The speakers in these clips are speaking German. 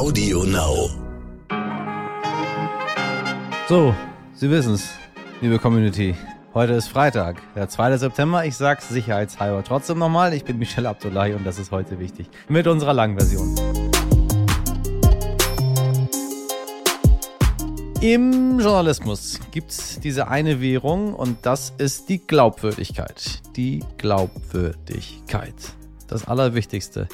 Audio Now. So, Sie wissen's, liebe Community. Heute ist Freitag, der 2. September. Ich sag's sicherheitshalber trotzdem nochmal. Ich bin Michelle Abdullahi und das ist heute wichtig. Mit unserer langen Version. Im Journalismus gibt's diese eine Währung und das ist die Glaubwürdigkeit. Die Glaubwürdigkeit. Das Allerwichtigste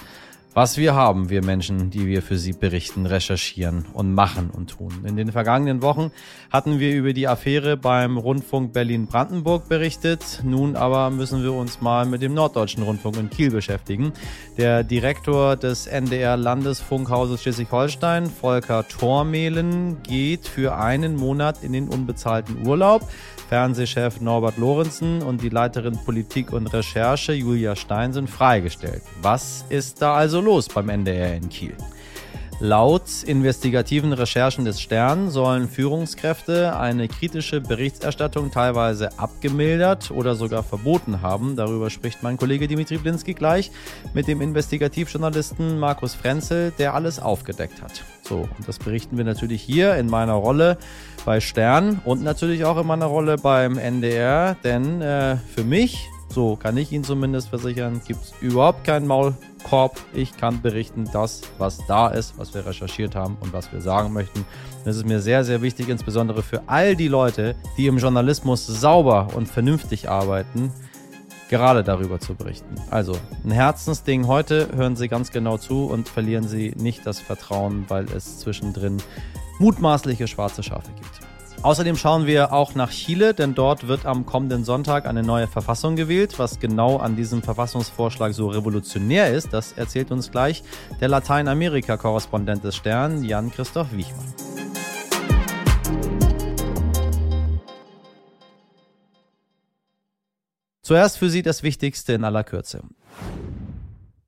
was wir haben, wir Menschen, die wir für Sie berichten, recherchieren und machen und tun. In den vergangenen Wochen hatten wir über die Affäre beim Rundfunk Berlin-Brandenburg berichtet. Nun aber müssen wir uns mal mit dem Norddeutschen Rundfunk in Kiel beschäftigen. Der Direktor des NDR Landesfunkhauses Schleswig-Holstein, Volker Tormehlen, geht für einen Monat in den unbezahlten Urlaub. Fernsehchef Norbert Lorenzen und die Leiterin Politik und Recherche Julia Stein sind freigestellt. Was ist da also los beim NDR in Kiel? Laut investigativen Recherchen des Stern sollen Führungskräfte eine kritische Berichterstattung teilweise abgemildert oder sogar verboten haben. Darüber spricht mein Kollege Dimitri Blinski gleich mit dem Investigativjournalisten Markus Frenzel, der alles aufgedeckt hat. So, und das berichten wir natürlich hier in meiner Rolle bei Stern und natürlich auch in meiner Rolle beim NDR, denn äh, für mich so kann ich Ihnen zumindest versichern, gibt es überhaupt keinen Maulkorb. Ich kann berichten, das, was da ist, was wir recherchiert haben und was wir sagen möchten. Das ist mir sehr, sehr wichtig, insbesondere für all die Leute, die im Journalismus sauber und vernünftig arbeiten, gerade darüber zu berichten. Also ein Herzensding heute, hören Sie ganz genau zu und verlieren Sie nicht das Vertrauen, weil es zwischendrin mutmaßliche schwarze Schafe gibt. Außerdem schauen wir auch nach Chile, denn dort wird am kommenden Sonntag eine neue Verfassung gewählt. Was genau an diesem Verfassungsvorschlag so revolutionär ist, das erzählt uns gleich der Lateinamerika-Korrespondent des Stern, Jan-Christoph Wichmann. Zuerst für Sie das Wichtigste in aller Kürze.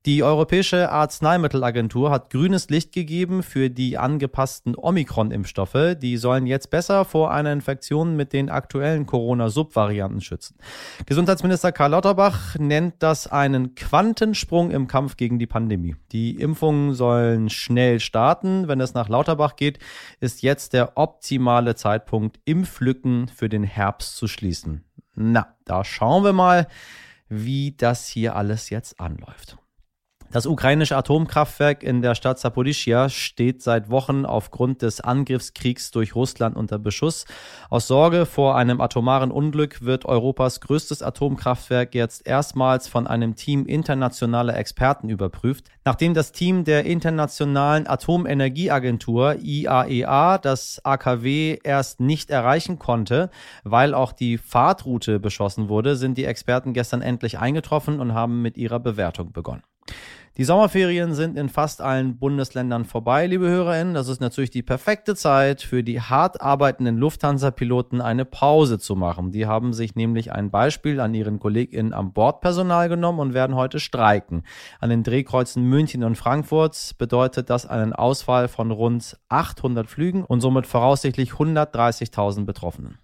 Die Europäische Arzneimittelagentur hat grünes Licht gegeben für die angepassten Omikron-Impfstoffe. Die sollen jetzt besser vor einer Infektion mit den aktuellen Corona-Subvarianten schützen. Gesundheitsminister Karl Lauterbach nennt das einen Quantensprung im Kampf gegen die Pandemie. Die Impfungen sollen schnell starten. Wenn es nach Lauterbach geht, ist jetzt der optimale Zeitpunkt, Impflücken für den Herbst zu schließen. Na, da schauen wir mal, wie das hier alles jetzt anläuft. Das ukrainische Atomkraftwerk in der Stadt Saporischia steht seit Wochen aufgrund des Angriffskriegs durch Russland unter Beschuss. Aus Sorge vor einem atomaren Unglück wird Europas größtes Atomkraftwerk jetzt erstmals von einem Team internationaler Experten überprüft. Nachdem das Team der Internationalen Atomenergieagentur IAEA e das AKW erst nicht erreichen konnte, weil auch die Fahrtroute beschossen wurde, sind die Experten gestern endlich eingetroffen und haben mit ihrer Bewertung begonnen. Die Sommerferien sind in fast allen Bundesländern vorbei, liebe HörerInnen. Das ist natürlich die perfekte Zeit für die hart arbeitenden Lufthansa-Piloten eine Pause zu machen. Die haben sich nämlich ein Beispiel an ihren KollegInnen am Bordpersonal genommen und werden heute streiken. An den Drehkreuzen München und Frankfurt bedeutet das einen Ausfall von rund 800 Flügen und somit voraussichtlich 130.000 Betroffenen.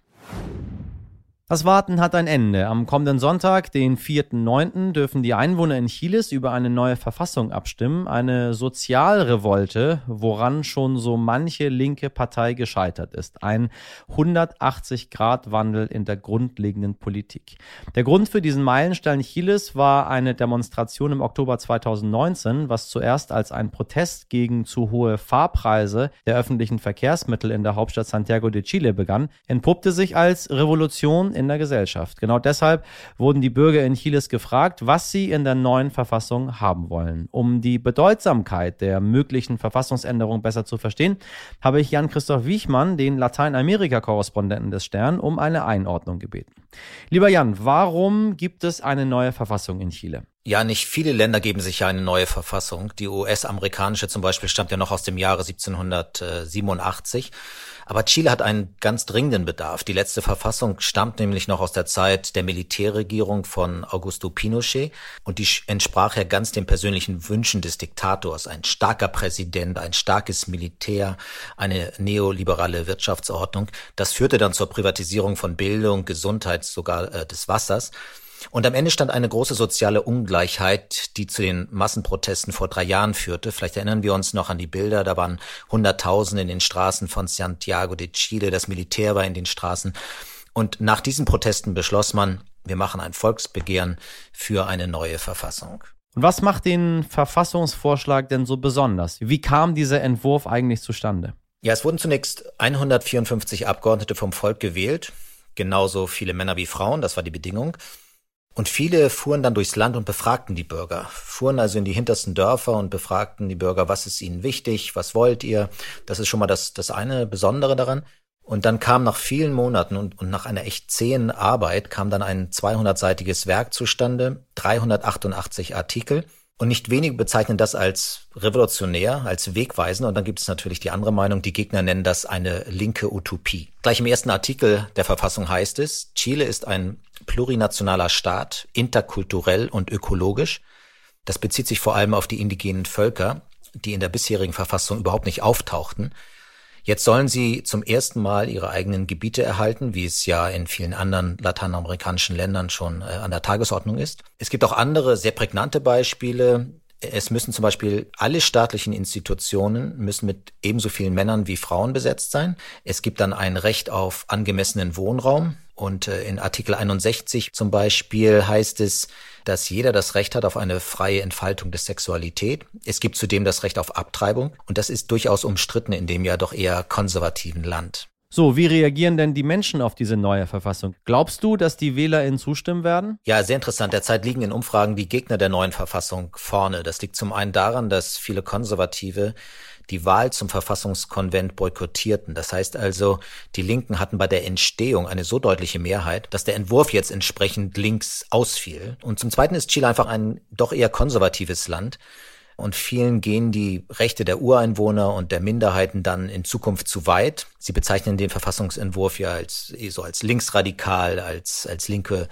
Das Warten hat ein Ende. Am kommenden Sonntag, den 4.9., dürfen die Einwohner in Chiles über eine neue Verfassung abstimmen. Eine Sozialrevolte, woran schon so manche linke Partei gescheitert ist. Ein 180-Grad-Wandel in der grundlegenden Politik. Der Grund für diesen Meilenstein Chiles war eine Demonstration im Oktober 2019, was zuerst als ein Protest gegen zu hohe Fahrpreise der öffentlichen Verkehrsmittel in der Hauptstadt Santiago de Chile begann, entpuppte sich als Revolution in der Gesellschaft. Genau deshalb wurden die Bürger in Chiles gefragt, was sie in der neuen Verfassung haben wollen. Um die Bedeutsamkeit der möglichen Verfassungsänderung besser zu verstehen, habe ich Jan-Christoph Wiechmann, den Lateinamerika-Korrespondenten des Stern, um eine Einordnung gebeten. Lieber Jan, warum gibt es eine neue Verfassung in Chile? Ja, nicht viele Länder geben sich ja eine neue Verfassung. Die US-amerikanische zum Beispiel stammt ja noch aus dem Jahre 1787. Aber Chile hat einen ganz dringenden Bedarf. Die letzte Verfassung stammt nämlich noch aus der Zeit der Militärregierung von Augusto Pinochet und die entsprach ja ganz den persönlichen Wünschen des Diktators. Ein starker Präsident, ein starkes Militär, eine neoliberale Wirtschaftsordnung. Das führte dann zur Privatisierung von Bildung, Gesundheit, sogar äh, des Wassers. Und am Ende stand eine große soziale Ungleichheit, die zu den Massenprotesten vor drei Jahren führte. Vielleicht erinnern wir uns noch an die Bilder, da waren Hunderttausende in den Straßen von Santiago de Chile, das Militär war in den Straßen. Und nach diesen Protesten beschloss man, wir machen ein Volksbegehren für eine neue Verfassung. Und was macht den Verfassungsvorschlag denn so besonders? Wie kam dieser Entwurf eigentlich zustande? Ja, es wurden zunächst 154 Abgeordnete vom Volk gewählt, genauso viele Männer wie Frauen, das war die Bedingung. Und viele fuhren dann durchs Land und befragten die Bürger, fuhren also in die hintersten Dörfer und befragten die Bürger, was ist ihnen wichtig, was wollt ihr. Das ist schon mal das, das eine Besondere daran. Und dann kam nach vielen Monaten und, und nach einer echt zähen Arbeit kam dann ein 200-seitiges Werk zustande, 388 Artikel. Und nicht wenige bezeichnen das als revolutionär, als wegweisend. Und dann gibt es natürlich die andere Meinung, die Gegner nennen das eine linke Utopie. Gleich im ersten Artikel der Verfassung heißt es, Chile ist ein plurinationaler Staat, interkulturell und ökologisch. Das bezieht sich vor allem auf die indigenen Völker, die in der bisherigen Verfassung überhaupt nicht auftauchten. Jetzt sollen sie zum ersten Mal ihre eigenen Gebiete erhalten, wie es ja in vielen anderen lateinamerikanischen Ländern schon äh, an der Tagesordnung ist. Es gibt auch andere sehr prägnante Beispiele. Es müssen zum Beispiel alle staatlichen Institutionen müssen mit ebenso vielen Männern wie Frauen besetzt sein. Es gibt dann ein Recht auf angemessenen Wohnraum. Und äh, in Artikel 61 zum Beispiel heißt es, dass jeder das Recht hat auf eine freie Entfaltung der Sexualität. Es gibt zudem das Recht auf Abtreibung. Und das ist durchaus umstritten in dem ja doch eher konservativen Land. So, wie reagieren denn die Menschen auf diese neue Verfassung? Glaubst du, dass die WählerInnen zustimmen werden? Ja, sehr interessant. Derzeit liegen in Umfragen die Gegner der neuen Verfassung vorne. Das liegt zum einen daran, dass viele Konservative die Wahl zum Verfassungskonvent boykottierten. Das heißt also, die Linken hatten bei der Entstehung eine so deutliche Mehrheit, dass der Entwurf jetzt entsprechend links ausfiel. Und zum Zweiten ist Chile einfach ein doch eher konservatives Land. Und vielen gehen die Rechte der Ureinwohner und der Minderheiten dann in Zukunft zu weit. Sie bezeichnen den Verfassungsentwurf ja als, so als linksradikal, als, als linke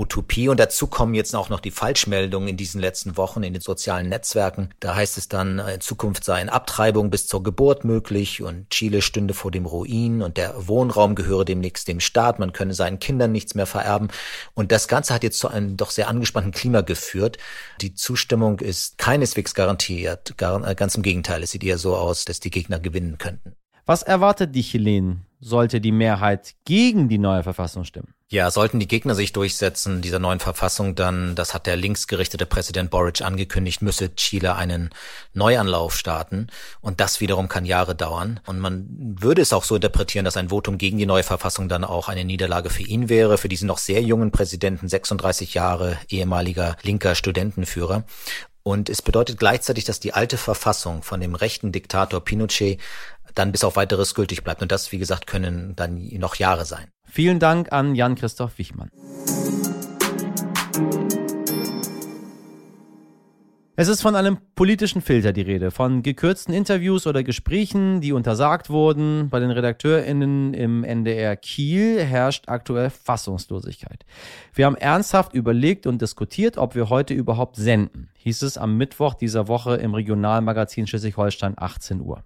Utopie. Und dazu kommen jetzt auch noch die Falschmeldungen in diesen letzten Wochen in den sozialen Netzwerken. Da heißt es dann, äh, in Zukunft seien Abtreibung bis zur Geburt möglich und Chile stünde vor dem Ruin und der Wohnraum gehöre demnächst dem Staat. Man könne seinen Kindern nichts mehr vererben. Und das Ganze hat jetzt zu einem doch sehr angespannten Klima geführt. Die Zustimmung ist keineswegs garantiert. Äh, ganz im Gegenteil. Es sieht eher so aus, dass die Gegner gewinnen könnten. Was erwartet die Chilenen, sollte die Mehrheit gegen die neue Verfassung stimmen? Ja, sollten die Gegner sich durchsetzen, dieser neuen Verfassung, dann, das hat der linksgerichtete Präsident Boric angekündigt, müsse Chile einen Neuanlauf starten. Und das wiederum kann Jahre dauern. Und man würde es auch so interpretieren, dass ein Votum gegen die neue Verfassung dann auch eine Niederlage für ihn wäre, für diesen noch sehr jungen Präsidenten, 36 Jahre, ehemaliger linker Studentenführer. Und es bedeutet gleichzeitig, dass die alte Verfassung von dem rechten Diktator Pinochet dann bis auf weiteres gültig bleibt. Und das, wie gesagt, können dann noch Jahre sein. Vielen Dank an Jan-Christoph Wichmann. Es ist von einem politischen Filter die Rede, von gekürzten Interviews oder Gesprächen, die untersagt wurden. Bei den RedakteurInnen im NDR Kiel herrscht aktuell Fassungslosigkeit. Wir haben ernsthaft überlegt und diskutiert, ob wir heute überhaupt senden hieß es am Mittwoch dieser Woche im Regionalmagazin Schleswig-Holstein 18 Uhr.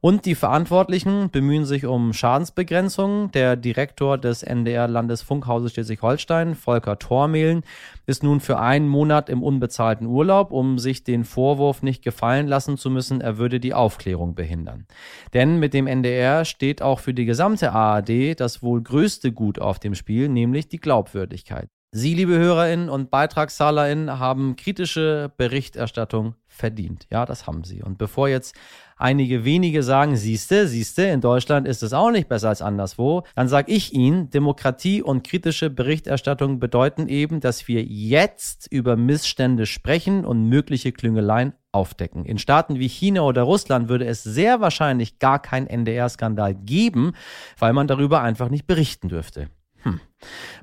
Und die Verantwortlichen bemühen sich um Schadensbegrenzung. Der Direktor des NDR Landesfunkhauses Schleswig-Holstein, Volker Tormehlen, ist nun für einen Monat im unbezahlten Urlaub, um sich den Vorwurf nicht gefallen lassen zu müssen, er würde die Aufklärung behindern. Denn mit dem NDR steht auch für die gesamte ARD das wohl größte Gut auf dem Spiel, nämlich die Glaubwürdigkeit. Sie, liebe HörerInnen und BeitragszahlerInnen, haben kritische Berichterstattung verdient. Ja, das haben sie. Und bevor jetzt einige wenige sagen, siehste, siehste, in Deutschland ist es auch nicht besser als anderswo, dann sage ich Ihnen, Demokratie und kritische Berichterstattung bedeuten eben, dass wir jetzt über Missstände sprechen und mögliche Klüngeleien aufdecken. In Staaten wie China oder Russland würde es sehr wahrscheinlich gar keinen NDR-Skandal geben, weil man darüber einfach nicht berichten dürfte. Hm.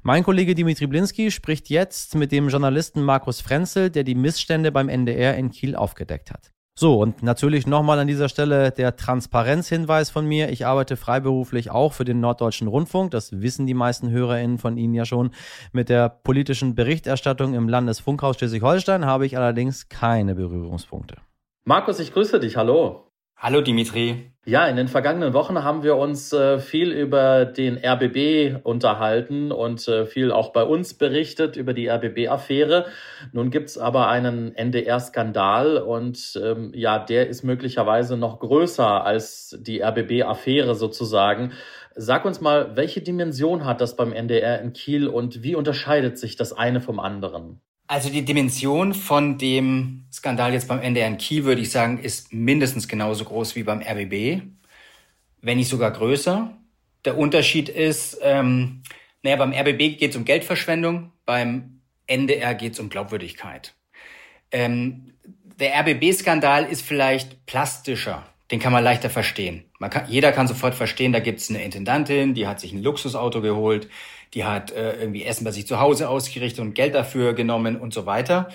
Mein Kollege Dimitri Blinski spricht jetzt mit dem Journalisten Markus Frenzel, der die Missstände beim NDR in Kiel aufgedeckt hat. So, und natürlich nochmal an dieser Stelle der Transparenzhinweis von mir. Ich arbeite freiberuflich auch für den Norddeutschen Rundfunk. Das wissen die meisten HörerInnen von Ihnen ja schon. Mit der politischen Berichterstattung im Landesfunkhaus Schleswig-Holstein habe ich allerdings keine Berührungspunkte. Markus, ich grüße dich. Hallo. Hallo Dimitri. Ja, in den vergangenen Wochen haben wir uns äh, viel über den RBB unterhalten und äh, viel auch bei uns berichtet über die RBB-Affäre. Nun gibt's aber einen NDR-Skandal und ähm, ja, der ist möglicherweise noch größer als die RBB-Affäre sozusagen. Sag uns mal, welche Dimension hat das beim NDR in Kiel und wie unterscheidet sich das eine vom anderen? Also die Dimension von dem Skandal jetzt beim NDR in Kiel, würde ich sagen, ist mindestens genauso groß wie beim RBB, wenn nicht sogar größer. Der Unterschied ist, ähm, naja, beim RBB geht es um Geldverschwendung, beim NDR geht es um Glaubwürdigkeit. Ähm, der RBB-Skandal ist vielleicht plastischer, den kann man leichter verstehen. Man kann, jeder kann sofort verstehen, da gibt es eine Intendantin, die hat sich ein Luxusauto geholt, die hat äh, irgendwie Essen bei sich zu Hause ausgerichtet und Geld dafür genommen und so weiter.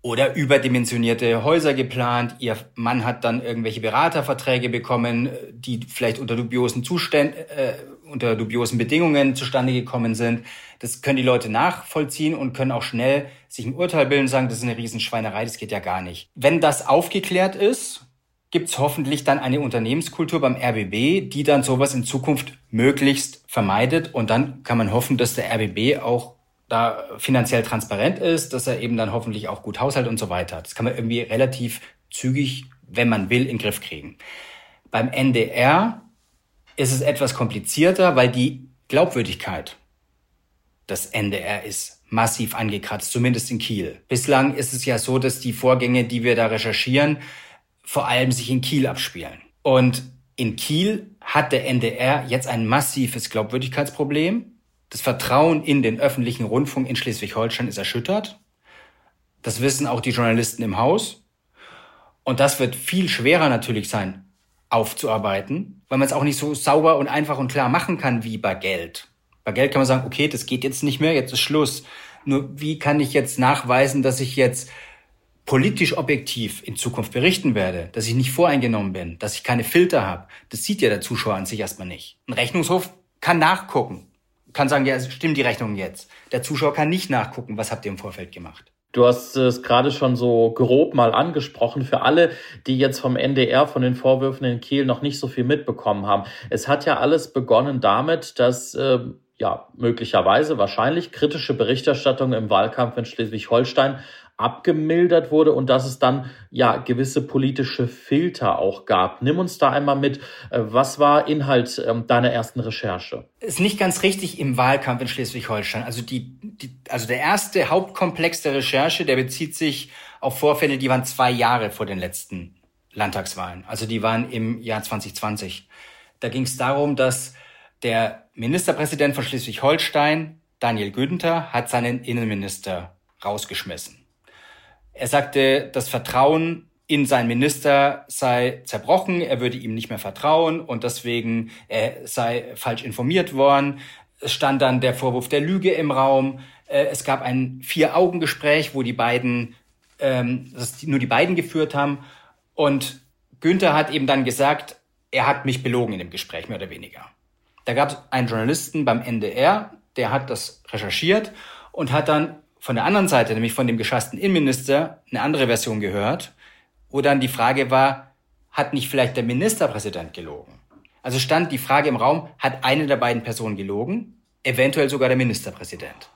Oder überdimensionierte Häuser geplant. Ihr Mann hat dann irgendwelche Beraterverträge bekommen, die vielleicht unter dubiosen Zuständen, äh, unter dubiosen Bedingungen zustande gekommen sind. Das können die Leute nachvollziehen und können auch schnell sich ein Urteil bilden und sagen, das ist eine Riesenschweinerei, das geht ja gar nicht. Wenn das aufgeklärt ist, gibt es hoffentlich dann eine Unternehmenskultur beim RBB, die dann sowas in Zukunft möglichst vermeidet. Und dann kann man hoffen, dass der RBB auch da finanziell transparent ist, dass er eben dann hoffentlich auch gut haushaltet und so weiter. Das kann man irgendwie relativ zügig, wenn man will, in den Griff kriegen. Beim NDR ist es etwas komplizierter, weil die Glaubwürdigkeit des NDR ist massiv angekratzt, zumindest in Kiel. Bislang ist es ja so, dass die Vorgänge, die wir da recherchieren, vor allem sich in Kiel abspielen. Und in Kiel hat der NDR jetzt ein massives Glaubwürdigkeitsproblem. Das Vertrauen in den öffentlichen Rundfunk in Schleswig-Holstein ist erschüttert. Das wissen auch die Journalisten im Haus. Und das wird viel schwerer natürlich sein, aufzuarbeiten, weil man es auch nicht so sauber und einfach und klar machen kann wie bei Geld. Bei Geld kann man sagen, okay, das geht jetzt nicht mehr, jetzt ist Schluss. Nur wie kann ich jetzt nachweisen, dass ich jetzt politisch objektiv in Zukunft berichten werde, dass ich nicht voreingenommen bin, dass ich keine Filter habe, das sieht ja der Zuschauer an sich erstmal nicht. Ein Rechnungshof kann nachgucken, kann sagen, ja, stimmt die Rechnung jetzt. Der Zuschauer kann nicht nachgucken, was habt ihr im Vorfeld gemacht. Du hast es gerade schon so grob mal angesprochen. Für alle, die jetzt vom NDR, von den Vorwürfen in Kiel noch nicht so viel mitbekommen haben. Es hat ja alles begonnen damit, dass äh, ja möglicherweise wahrscheinlich kritische Berichterstattung im Wahlkampf in Schleswig-Holstein abgemildert wurde und dass es dann ja gewisse politische Filter auch gab. Nimm uns da einmal mit, äh, was war Inhalt ähm, deiner ersten Recherche? Ist nicht ganz richtig im Wahlkampf in Schleswig-Holstein. Also die, die, also der erste Hauptkomplex der Recherche, der bezieht sich auf Vorfälle, die waren zwei Jahre vor den letzten Landtagswahlen. Also die waren im Jahr 2020. Da ging es darum, dass der Ministerpräsident von Schleswig-Holstein, Daniel Günther, hat seinen Innenminister rausgeschmissen. Er sagte, das Vertrauen in seinen Minister sei zerbrochen, er würde ihm nicht mehr vertrauen und deswegen er sei falsch informiert worden. Es stand dann der Vorwurf der Lüge im Raum. Äh, es gab ein Vier-Augen-Gespräch, wo die beiden, ähm, nur die beiden geführt haben. Und Günther hat eben dann gesagt, er hat mich belogen in dem Gespräch, mehr oder weniger. Da gab es einen Journalisten beim NDR, der hat das recherchiert und hat dann von der anderen Seite, nämlich von dem geschassten Innenminister, eine andere Version gehört, wo dann die Frage war, hat nicht vielleicht der Ministerpräsident gelogen? Also stand die Frage im Raum, hat eine der beiden Personen gelogen? Eventuell sogar der Ministerpräsident.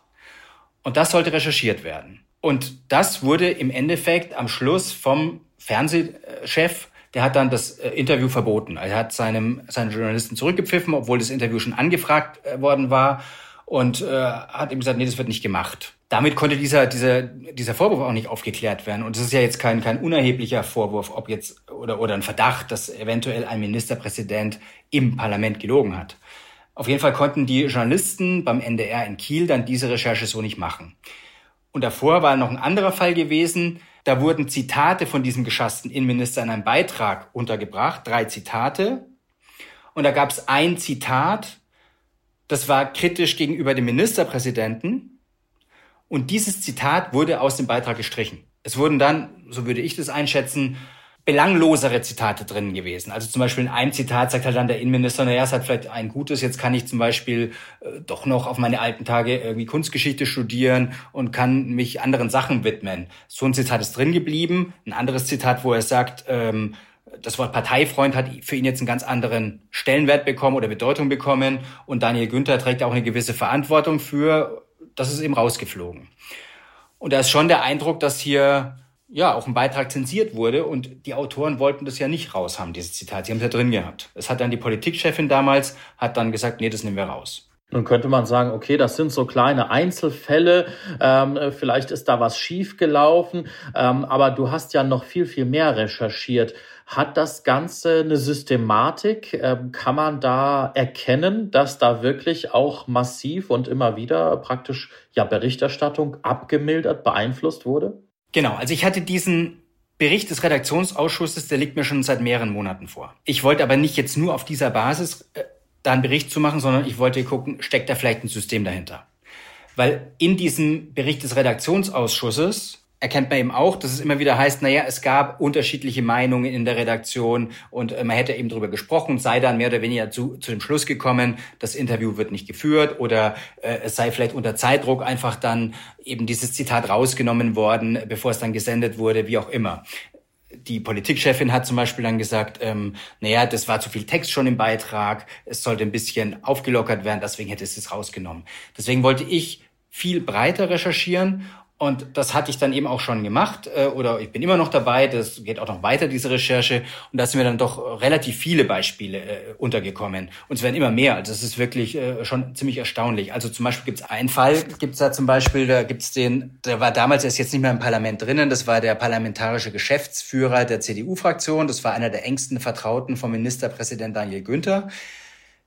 Und das sollte recherchiert werden. Und das wurde im Endeffekt am Schluss vom Fernsehchef, der hat dann das äh, Interview verboten. Er hat seinem, seinen Journalisten zurückgepfiffen, obwohl das Interview schon angefragt äh, worden war und äh, hat ihm gesagt, nee, das wird nicht gemacht damit konnte dieser, dieser, dieser Vorwurf auch nicht aufgeklärt werden. Und es ist ja jetzt kein, kein unerheblicher Vorwurf, ob jetzt, oder, oder ein Verdacht, dass eventuell ein Ministerpräsident im Parlament gelogen hat. Auf jeden Fall konnten die Journalisten beim NDR in Kiel dann diese Recherche so nicht machen. Und davor war noch ein anderer Fall gewesen. Da wurden Zitate von diesem geschassten Innenminister in einem Beitrag untergebracht, drei Zitate. Und da gab es ein Zitat, das war kritisch gegenüber dem Ministerpräsidenten und dieses Zitat wurde aus dem Beitrag gestrichen. Es wurden dann, so würde ich das einschätzen, belanglosere Zitate drin gewesen. Also zum Beispiel in einem Zitat sagt halt dann der Innenminister, naja, es hat vielleicht ein gutes, jetzt kann ich zum Beispiel äh, doch noch auf meine alten Tage irgendwie Kunstgeschichte studieren und kann mich anderen Sachen widmen. So ein Zitat ist drin geblieben. Ein anderes Zitat, wo er sagt, ähm, das Wort Parteifreund hat für ihn jetzt einen ganz anderen Stellenwert bekommen oder Bedeutung bekommen. Und Daniel Günther trägt auch eine gewisse Verantwortung für, das ist eben rausgeflogen. Und da ist schon der Eindruck, dass hier ja auch ein Beitrag zensiert wurde und die Autoren wollten das ja nicht raus haben, dieses Zitat. Sie haben es ja drin gehabt. Es hat dann die Politikchefin damals, hat dann gesagt, nee, das nehmen wir raus. Nun könnte man sagen, okay, das sind so kleine Einzelfälle, ähm, vielleicht ist da was schiefgelaufen, ähm, aber du hast ja noch viel, viel mehr recherchiert. Hat das Ganze eine Systematik? Ähm, kann man da erkennen, dass da wirklich auch massiv und immer wieder praktisch ja Berichterstattung abgemildert, beeinflusst wurde? Genau, also ich hatte diesen Bericht des Redaktionsausschusses, der liegt mir schon seit mehreren Monaten vor. Ich wollte aber nicht jetzt nur auf dieser Basis äh, da einen Bericht zu machen, sondern ich wollte gucken, steckt da vielleicht ein System dahinter. Weil in diesem Bericht des Redaktionsausschusses erkennt man eben auch, dass es immer wieder heißt, naja, es gab unterschiedliche Meinungen in der Redaktion und äh, man hätte eben darüber gesprochen, sei dann mehr oder weniger zu, zu dem Schluss gekommen, das Interview wird nicht geführt oder äh, es sei vielleicht unter Zeitdruck einfach dann eben dieses Zitat rausgenommen worden, bevor es dann gesendet wurde, wie auch immer die Politikchefin hat zum Beispiel dann gesagt, ähm, naja, das war zu viel Text schon im Beitrag, es sollte ein bisschen aufgelockert werden, deswegen hätte es es rausgenommen. Deswegen wollte ich viel breiter recherchieren und das hatte ich dann eben auch schon gemacht äh, oder ich bin immer noch dabei. Das geht auch noch weiter, diese Recherche. Und da sind mir dann doch relativ viele Beispiele äh, untergekommen. Und es werden immer mehr. Also es ist wirklich äh, schon ziemlich erstaunlich. Also zum Beispiel gibt es einen Fall, gibt es da zum Beispiel, da gibt es den, der war damals, er ist jetzt nicht mehr im Parlament drinnen, das war der parlamentarische Geschäftsführer der CDU-Fraktion. Das war einer der engsten Vertrauten vom Ministerpräsident Daniel Günther.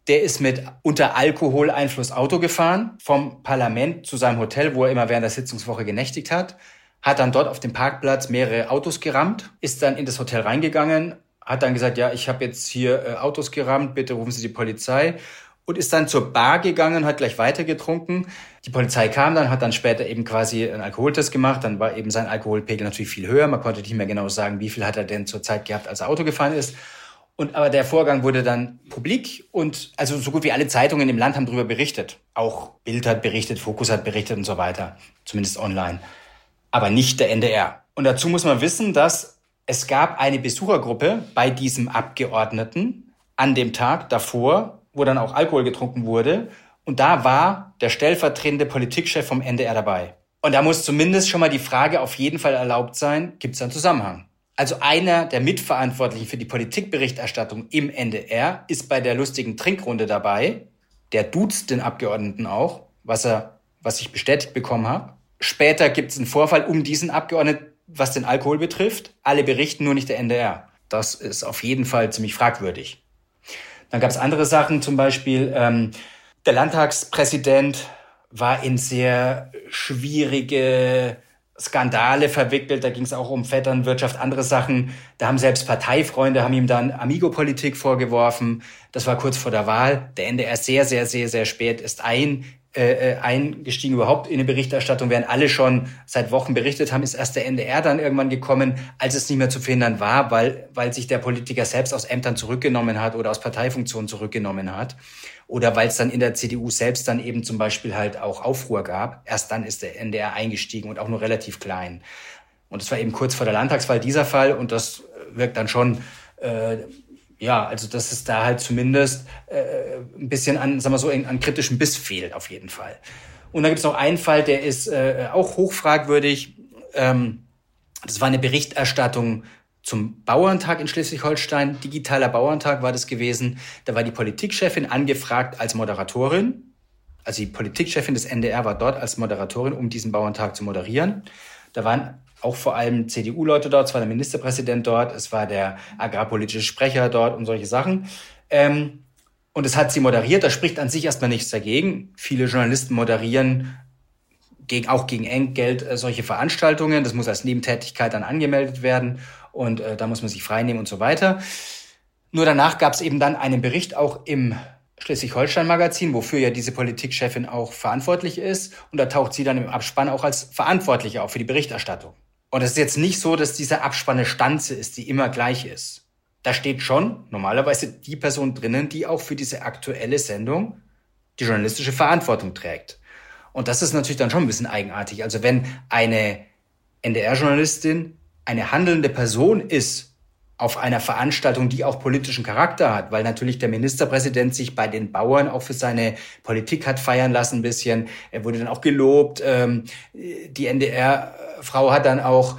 Der ist mit unter Alkoholeinfluss Auto gefahren, vom Parlament zu seinem Hotel, wo er immer während der Sitzungswoche genächtigt hat, hat dann dort auf dem Parkplatz mehrere Autos gerammt, ist dann in das Hotel reingegangen, hat dann gesagt, ja, ich habe jetzt hier äh, Autos gerammt, bitte rufen Sie die Polizei und ist dann zur Bar gegangen, hat gleich weiter getrunken. Die Polizei kam dann, hat dann später eben quasi einen Alkoholtest gemacht, dann war eben sein Alkoholpegel natürlich viel höher, man konnte nicht mehr genau sagen, wie viel hat er denn zur Zeit gehabt, als er Auto gefahren ist. Und aber der Vorgang wurde dann publik und also so gut wie alle Zeitungen im Land haben darüber berichtet. Auch Bild hat berichtet, Fokus hat berichtet und so weiter, zumindest online. Aber nicht der NDR. Und dazu muss man wissen, dass es gab eine Besuchergruppe bei diesem Abgeordneten an dem Tag davor, wo dann auch Alkohol getrunken wurde. Und da war der stellvertretende Politikchef vom NDR dabei. Und da muss zumindest schon mal die Frage auf jeden Fall erlaubt sein, gibt es einen Zusammenhang? Also einer der Mitverantwortlichen für die Politikberichterstattung im NDR ist bei der lustigen Trinkrunde dabei. Der duzt den Abgeordneten auch, was er, was ich bestätigt bekommen habe. Später gibt es einen Vorfall um diesen Abgeordneten, was den Alkohol betrifft. Alle berichten, nur nicht der NDR. Das ist auf jeden Fall ziemlich fragwürdig. Dann gab es andere Sachen, zum Beispiel ähm, der Landtagspräsident war in sehr schwierige Skandale verwickelt, da ging es auch um Vetternwirtschaft, andere Sachen. Da haben selbst Parteifreunde, haben ihm dann Amigo-Politik vorgeworfen. Das war kurz vor der Wahl. Der NDR sehr, sehr, sehr, sehr spät ist ein, äh, äh, eingestiegen überhaupt in eine Berichterstattung. Während alle schon seit Wochen berichtet haben, ist erst der NDR dann irgendwann gekommen, als es nicht mehr zu verhindern war, weil, weil sich der Politiker selbst aus Ämtern zurückgenommen hat oder aus Parteifunktionen zurückgenommen hat oder weil es dann in der CDU selbst dann eben zum Beispiel halt auch Aufruhr gab. Erst dann ist der NDR eingestiegen und auch nur relativ klein. Und es war eben kurz vor der Landtagswahl dieser Fall und das wirkt dann schon, äh, ja, also dass es da halt zumindest äh, ein bisschen an, sagen wir so, an kritischem Biss fehlt auf jeden Fall. Und dann gibt es noch einen Fall, der ist äh, auch hochfragwürdig. Ähm, das war eine Berichterstattung zum Bauerntag in Schleswig-Holstein. Digitaler Bauerntag war das gewesen. Da war die Politikchefin angefragt als Moderatorin. Also die Politikchefin des NDR war dort als Moderatorin, um diesen Bauerntag zu moderieren. Da waren auch vor allem CDU-Leute dort, es war der Ministerpräsident dort, es war der agrarpolitische Sprecher dort und solche Sachen. Ähm, und es hat sie moderiert, da spricht an sich erstmal nichts dagegen. Viele Journalisten moderieren gegen, auch gegen Entgelt äh, solche Veranstaltungen. Das muss als Nebentätigkeit dann angemeldet werden und äh, da muss man sich freinehmen und so weiter. Nur danach gab es eben dann einen Bericht auch im Schleswig-Holstein-Magazin, wofür ja diese Politikchefin auch verantwortlich ist. Und da taucht sie dann im Abspann auch als Verantwortliche auf für die Berichterstattung. Und es ist jetzt nicht so, dass dieser Abspann Stanze ist, die immer gleich ist. Da steht schon normalerweise die Person drinnen, die auch für diese aktuelle Sendung die journalistische Verantwortung trägt. Und das ist natürlich dann schon ein bisschen eigenartig. Also wenn eine NDR-Journalistin eine handelnde Person ist auf einer Veranstaltung, die auch politischen Charakter hat, weil natürlich der Ministerpräsident sich bei den Bauern auch für seine Politik hat feiern lassen ein bisschen. Er wurde dann auch gelobt. Ähm, die NDR-Frau hat dann auch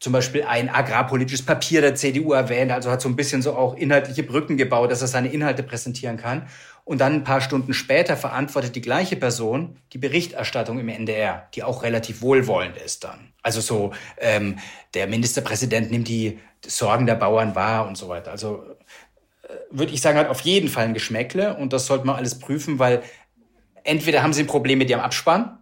zum Beispiel ein agrarpolitisches Papier der CDU erwähnt, also hat so ein bisschen so auch inhaltliche Brücken gebaut, dass er seine Inhalte präsentieren kann. Und dann ein paar Stunden später verantwortet die gleiche Person die Berichterstattung im NDR, die auch relativ wohlwollend ist dann. Also so, ähm, der Ministerpräsident nimmt die Sorgen der Bauern wahr und so weiter. Also äh, würde ich sagen, hat auf jeden Fall ein Geschmäckle und das sollte man alles prüfen, weil entweder haben sie ein Problem mit ihrem Abspann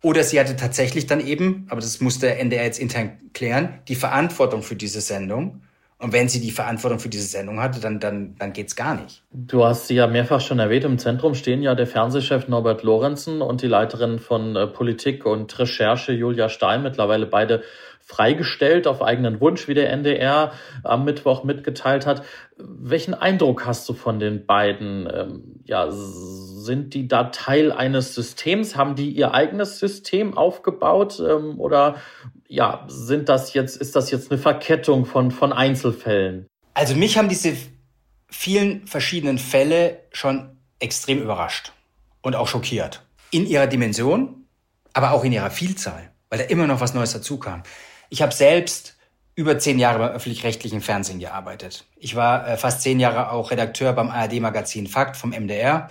oder sie hatte tatsächlich dann eben, aber das muss der NDR jetzt intern klären, die Verantwortung für diese Sendung und wenn sie die Verantwortung für diese Sendung hatte, dann, dann, dann geht's gar nicht. Du hast sie ja mehrfach schon erwähnt. Im Zentrum stehen ja der Fernsehchef Norbert Lorenzen und die Leiterin von äh, Politik und Recherche Julia Stein, mittlerweile beide freigestellt auf eigenen Wunsch, wie der NDR am Mittwoch mitgeteilt hat. Welchen Eindruck hast du von den beiden? Ähm, ja, sind die da Teil eines Systems? Haben die ihr eigenes System aufgebaut? Ähm, oder ja, sind das jetzt, ist das jetzt eine Verkettung von, von Einzelfällen? Also mich haben diese vielen verschiedenen Fälle schon extrem überrascht und auch schockiert. In ihrer Dimension, aber auch in ihrer Vielzahl, weil da immer noch was Neues dazu kam. Ich habe selbst über zehn Jahre beim öffentlich-rechtlichen Fernsehen gearbeitet. Ich war äh, fast zehn Jahre auch Redakteur beim ARD-Magazin Fakt vom MDR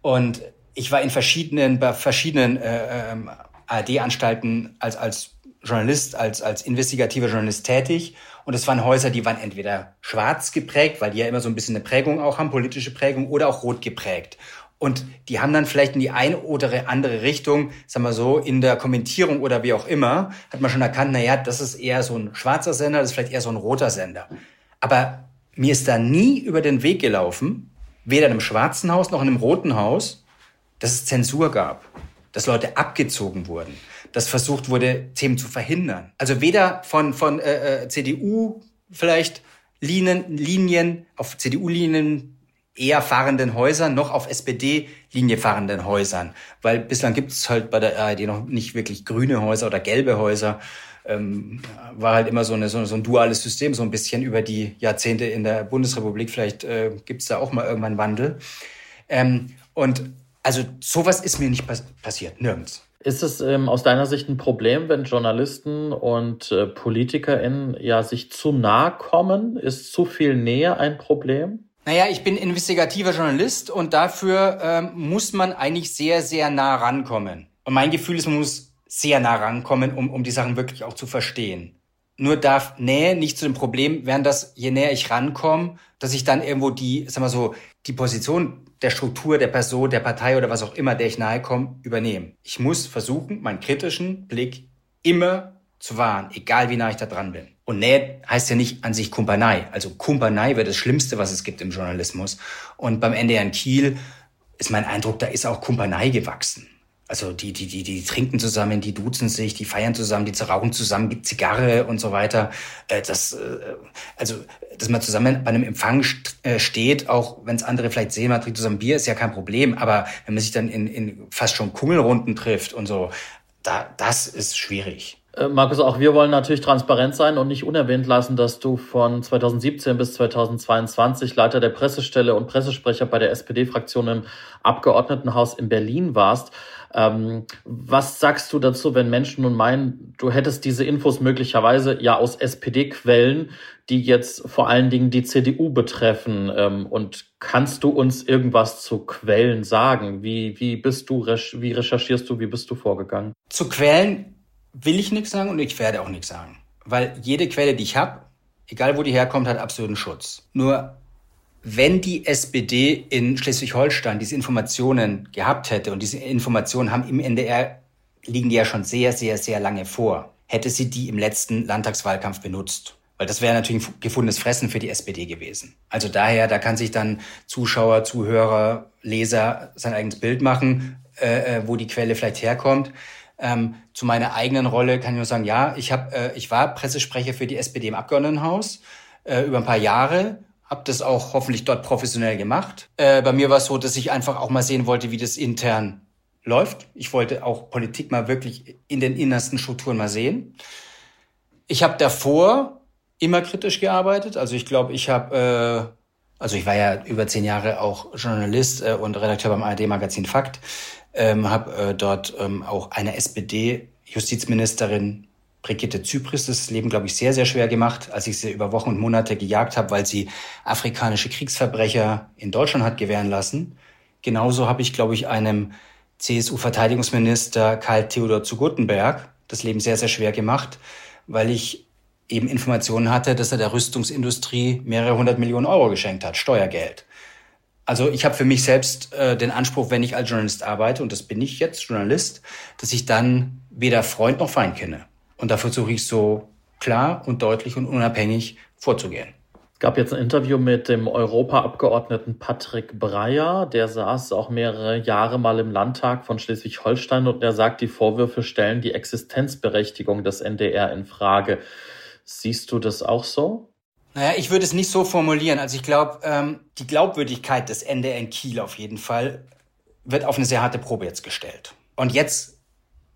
und ich war in verschiedenen, bei verschiedenen äh, ähm, ARD-Anstalten als, als Journalist, als, als investigativer Journalist tätig. Und es waren Häuser, die waren entweder schwarz geprägt, weil die ja immer so ein bisschen eine Prägung auch haben, politische Prägung, oder auch rot geprägt. Und die haben dann vielleicht in die eine oder andere Richtung, sagen wir so, in der Kommentierung oder wie auch immer, hat man schon erkannt, na ja, das ist eher so ein schwarzer Sender, das ist vielleicht eher so ein roter Sender. Aber mir ist da nie über den Weg gelaufen, weder in einem schwarzen Haus noch in einem roten Haus, dass es Zensur gab, dass Leute abgezogen wurden, dass versucht wurde, Themen zu verhindern. Also weder von, von äh, äh CDU vielleicht Linien, Linien auf CDU-Linien eher fahrenden Häusern noch auf SPD-Linie fahrenden Häusern. Weil bislang gibt es halt bei der ARD noch nicht wirklich grüne Häuser oder gelbe Häuser. Ähm, war halt immer so, eine, so, so, ein duales System, so ein bisschen über die Jahrzehnte in der Bundesrepublik. Vielleicht äh, gibt es da auch mal irgendwann Wandel. Ähm, und also sowas ist mir nicht pass passiert, nirgends. Ist es ähm, aus deiner Sicht ein Problem, wenn Journalisten und äh, PolitikerInnen ja sich zu nahe kommen? Ist zu viel Nähe ein Problem? Naja, ich bin investigativer Journalist und dafür ähm, muss man eigentlich sehr, sehr nah rankommen. Und mein Gefühl ist, man muss sehr nah rankommen, um, um die Sachen wirklich auch zu verstehen. Nur darf Nähe nicht zu dem Problem werden, dass je näher ich rankomme, dass ich dann irgendwo die, sag mal so, die Position der Struktur, der Person, der Partei oder was auch immer, der ich nahe komme, übernehmen. Ich muss versuchen, meinen kritischen Blick immer zu wahren, egal wie nah ich da dran bin. Und Nähe heißt ja nicht an sich Kumpanei. Also Kumpanei wäre das Schlimmste, was es gibt im Journalismus. Und beim NDR in Kiel ist mein Eindruck, da ist auch Kumpanei gewachsen. Also die, die, die, die trinken zusammen, die duzen sich, die feiern zusammen, die rauchen zusammen, gibt Zigarre und so weiter. Äh, das, äh, also, dass man zusammen bei einem Empfang äh, steht, auch wenn es andere vielleicht sehen, man trinkt zusammen Bier, ist ja kein Problem. Aber wenn man sich dann in, in fast schon Kummelrunden trifft und so, da, das ist schwierig. Markus, auch wir wollen natürlich transparent sein und nicht unerwähnt lassen, dass du von 2017 bis 2022 Leiter der Pressestelle und Pressesprecher bei der SPD-Fraktion im Abgeordnetenhaus in Berlin warst. Ähm, was sagst du dazu, wenn Menschen nun meinen, du hättest diese Infos möglicherweise ja aus SPD-Quellen, die jetzt vor allen Dingen die CDU betreffen? Ähm, und kannst du uns irgendwas zu Quellen sagen? Wie, wie bist du, wie recherchierst du, wie bist du vorgegangen? Zu Quellen will ich nichts sagen und ich werde auch nichts sagen. Weil jede Quelle, die ich habe, egal wo die herkommt, hat absoluten Schutz. Nur wenn die SPD in Schleswig-Holstein diese Informationen gehabt hätte, und diese Informationen haben im NDR, liegen die ja schon sehr, sehr, sehr lange vor, hätte sie die im letzten Landtagswahlkampf benutzt. Weil das wäre natürlich ein gefundenes Fressen für die SPD gewesen. Also daher, da kann sich dann Zuschauer, Zuhörer, Leser sein eigenes Bild machen, äh, äh wo die Quelle vielleicht herkommt. Ähm, zu meiner eigenen Rolle kann ich nur sagen, ja, ich, hab, äh, ich war Pressesprecher für die SPD im Abgeordnetenhaus äh, über ein paar Jahre, habe das auch hoffentlich dort professionell gemacht. Äh, bei mir war es so, dass ich einfach auch mal sehen wollte, wie das intern läuft. Ich wollte auch Politik mal wirklich in den innersten Strukturen mal sehen. Ich habe davor immer kritisch gearbeitet. Also ich glaube, ich habe, äh, also ich war ja über zehn Jahre auch Journalist äh, und Redakteur beim ARD-Magazin Fakt, ähm, habe äh, dort ähm, auch eine SPD-Justizministerin Brigitte Zypris das Leben, glaube ich, sehr, sehr schwer gemacht, als ich sie über Wochen und Monate gejagt habe, weil sie afrikanische Kriegsverbrecher in Deutschland hat gewähren lassen. Genauso habe ich, glaube ich, einem CSU-Verteidigungsminister Karl Theodor zu Guttenberg das Leben sehr, sehr schwer gemacht, weil ich eben Informationen hatte, dass er der Rüstungsindustrie mehrere hundert Millionen Euro geschenkt hat, Steuergeld. Also ich habe für mich selbst äh, den Anspruch, wenn ich als Journalist arbeite, und das bin ich jetzt Journalist, dass ich dann weder Freund noch Feind kenne. Und da versuche ich so klar und deutlich und unabhängig vorzugehen. Es gab jetzt ein Interview mit dem Europaabgeordneten Patrick Breyer. Der saß auch mehrere Jahre mal im Landtag von Schleswig-Holstein und er sagt, die Vorwürfe stellen die Existenzberechtigung des NDR in Frage. Siehst du das auch so? Naja, ich würde es nicht so formulieren. Also ich glaube, ähm, die Glaubwürdigkeit des NDR in Kiel auf jeden Fall wird auf eine sehr harte Probe jetzt gestellt. Und jetzt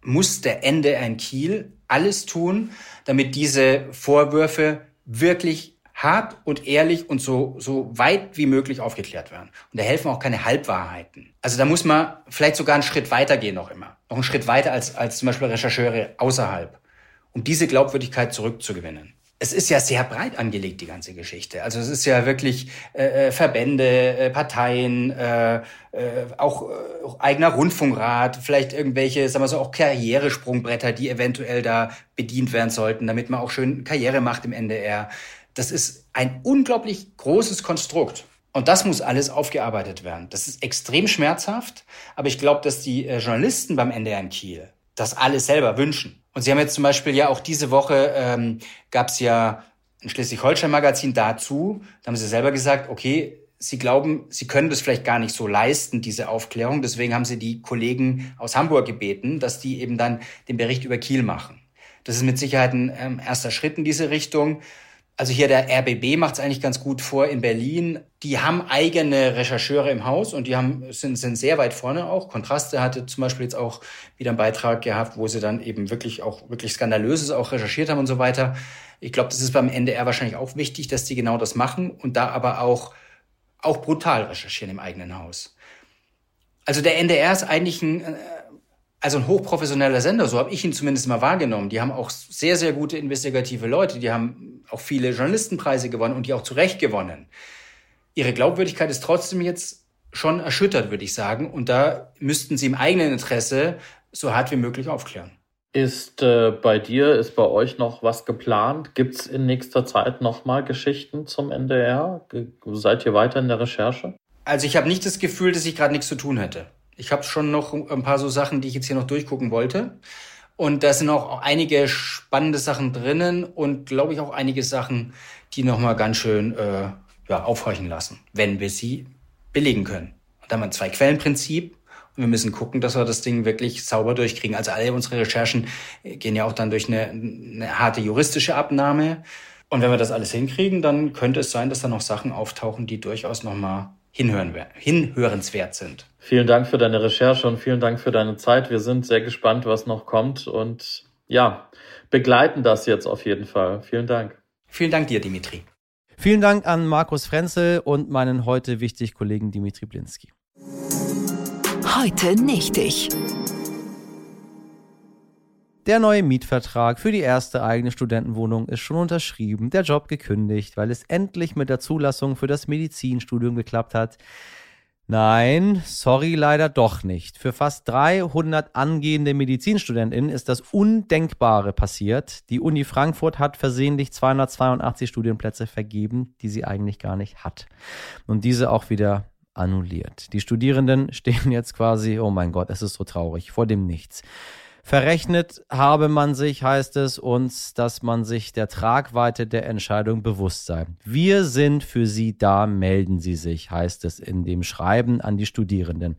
muss der NDR in Kiel alles tun, damit diese Vorwürfe wirklich hart und ehrlich und so, so weit wie möglich aufgeklärt werden. Und da helfen auch keine Halbwahrheiten. Also da muss man vielleicht sogar einen Schritt weiter gehen noch immer. Noch einen Schritt weiter als, als zum Beispiel Rechercheure außerhalb um diese Glaubwürdigkeit zurückzugewinnen. Es ist ja sehr breit angelegt, die ganze Geschichte. Also es ist ja wirklich äh, äh Verbände, äh, Parteien, äh, äh, auch, äh, auch eigener Rundfunkrat, vielleicht irgendwelche, sagen wir so, auch Karrieresprungbretter, die eventuell da bedient werden sollten, damit man auch schön Karriere macht im NDR. Das ist ein unglaublich großes Konstrukt. Und das muss alles aufgearbeitet werden. Das ist extrem schmerzhaft, aber ich glaube, dass die äh, Journalisten beim NDR in Kiel das alles selber wünschen. Und Sie haben jetzt zum Beispiel ja auch diese Woche ähm, gab es ja ein Schleswig-Holstein-Magazin dazu. Da haben Sie selber gesagt, okay, Sie glauben, Sie können das vielleicht gar nicht so leisten, diese Aufklärung. Deswegen haben Sie die Kollegen aus Hamburg gebeten, dass die eben dann den Bericht über Kiel machen. Das ist mit Sicherheit ein ähm, erster Schritt in diese Richtung. Also hier der RBB macht es eigentlich ganz gut vor in Berlin. Die haben eigene Rechercheure im Haus und die haben, sind, sind sehr weit vorne auch. Kontraste hatte zum Beispiel jetzt auch wieder einen Beitrag gehabt, wo sie dann eben wirklich auch wirklich Skandalöses auch recherchiert haben und so weiter. Ich glaube, das ist beim NDR wahrscheinlich auch wichtig, dass die genau das machen und da aber auch, auch brutal recherchieren im eigenen Haus. Also der NDR ist eigentlich ein, äh, also ein hochprofessioneller Sender, so habe ich ihn zumindest mal wahrgenommen. Die haben auch sehr, sehr gute investigative Leute, die haben auch viele Journalistenpreise gewonnen und die auch zu Recht gewonnen. Ihre Glaubwürdigkeit ist trotzdem jetzt schon erschüttert, würde ich sagen. Und da müssten sie im eigenen Interesse so hart wie möglich aufklären. Ist äh, bei dir, ist bei euch noch was geplant? Gibt es in nächster Zeit nochmal Geschichten zum NDR? Seid ihr weiter in der Recherche? Also ich habe nicht das Gefühl, dass ich gerade nichts zu tun hätte. Ich habe schon noch ein paar so Sachen, die ich jetzt hier noch durchgucken wollte. Und da sind auch einige spannende Sachen drinnen und glaube ich auch einige Sachen, die nochmal ganz schön äh, ja, aufhorchen lassen, wenn wir sie belegen können. Und da haben wir ein Zwei-Quellen-Prinzip und wir müssen gucken, dass wir das Ding wirklich sauber durchkriegen. Also alle unsere Recherchen gehen ja auch dann durch eine, eine harte juristische Abnahme. Und wenn wir das alles hinkriegen, dann könnte es sein, dass da noch Sachen auftauchen, die durchaus nochmal hinhören, hinhörenswert sind. Vielen Dank für deine Recherche und vielen Dank für deine Zeit. Wir sind sehr gespannt, was noch kommt und ja, begleiten das jetzt auf jeden Fall. Vielen Dank. Vielen Dank dir, Dimitri. Vielen Dank an Markus Frenzel und meinen heute wichtig Kollegen Dimitri Blinski. Heute nicht ich. Der neue Mietvertrag für die erste eigene Studentenwohnung ist schon unterschrieben, der Job gekündigt, weil es endlich mit der Zulassung für das Medizinstudium geklappt hat. Nein, sorry, leider doch nicht. Für fast 300 angehende Medizinstudentinnen ist das Undenkbare passiert. Die Uni Frankfurt hat versehentlich 282 Studienplätze vergeben, die sie eigentlich gar nicht hat. Und diese auch wieder annulliert. Die Studierenden stehen jetzt quasi, oh mein Gott, es ist so traurig, vor dem Nichts. Verrechnet habe man sich, heißt es uns, dass man sich der Tragweite der Entscheidung bewusst sei. Wir sind für Sie da, melden Sie sich, heißt es in dem Schreiben an die Studierenden.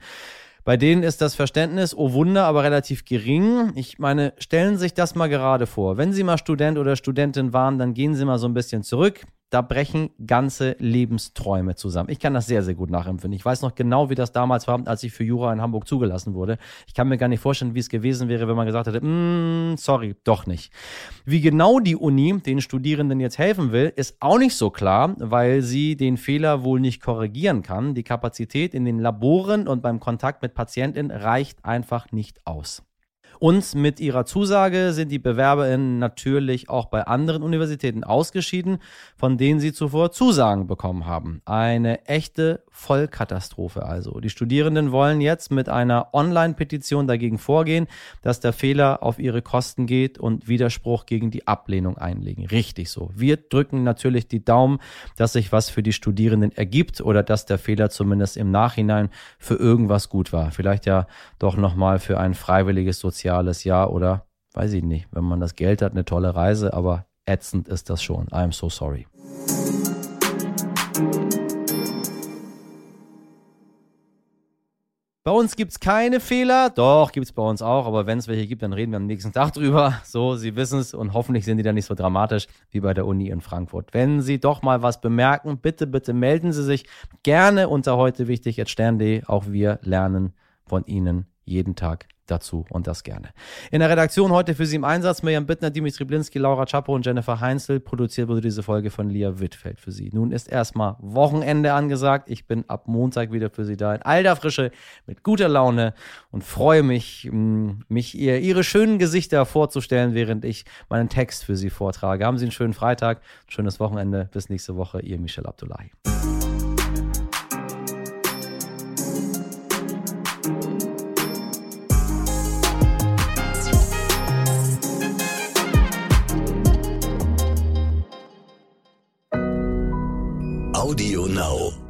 Bei denen ist das Verständnis, oh Wunder, aber relativ gering. Ich meine, stellen Sie sich das mal gerade vor. Wenn Sie mal Student oder Studentin waren, dann gehen Sie mal so ein bisschen zurück. Da brechen ganze Lebensträume zusammen. Ich kann das sehr, sehr gut nachempfinden. Ich weiß noch genau, wie das damals war, als ich für Jura in Hamburg zugelassen wurde. Ich kann mir gar nicht vorstellen, wie es gewesen wäre, wenn man gesagt hätte, mm, sorry, doch nicht. Wie genau die Uni den Studierenden jetzt helfen will, ist auch nicht so klar, weil sie den Fehler wohl nicht korrigieren kann. Die Kapazität in den Laboren und beim Kontakt mit Patientinnen reicht einfach nicht aus. Und mit ihrer Zusage sind die BewerberInnen natürlich auch bei anderen Universitäten ausgeschieden, von denen sie zuvor Zusagen bekommen haben. Eine echte Vollkatastrophe also. Die Studierenden wollen jetzt mit einer Online-Petition dagegen vorgehen, dass der Fehler auf ihre Kosten geht und Widerspruch gegen die Ablehnung einlegen. Richtig so. Wir drücken natürlich die Daumen, dass sich was für die Studierenden ergibt oder dass der Fehler zumindest im Nachhinein für irgendwas gut war. Vielleicht ja doch nochmal für ein freiwilliges Sozial soziales Jahr oder weiß ich nicht, wenn man das Geld hat, eine tolle Reise, aber ätzend ist das schon. I'm so sorry. Bei uns gibt es keine Fehler. Doch, gibt es bei uns auch. Aber wenn es welche gibt, dann reden wir am nächsten Tag drüber. So, Sie wissen es. Und hoffentlich sind die dann nicht so dramatisch wie bei der Uni in Frankfurt. Wenn Sie doch mal was bemerken, bitte, bitte melden Sie sich gerne unter heute wichtig jetzt stern.de. Auch wir lernen von Ihnen jeden Tag dazu und das gerne. In der Redaktion heute für Sie im Einsatz Mirjam Bittner, Dimitri Blinski, Laura Czapo und Jennifer Heinzel. Produziert wurde diese Folge von Lia Wittfeld für Sie. Nun ist erstmal Wochenende angesagt. Ich bin ab Montag wieder für Sie da in alter Frische mit guter Laune und freue mich, mm, mich ihr, Ihre schönen Gesichter vorzustellen, während ich meinen Text für Sie vortrage. Haben Sie einen schönen Freitag, ein schönes Wochenende. Bis nächste Woche. Ihr Michel Abdullahi. Now.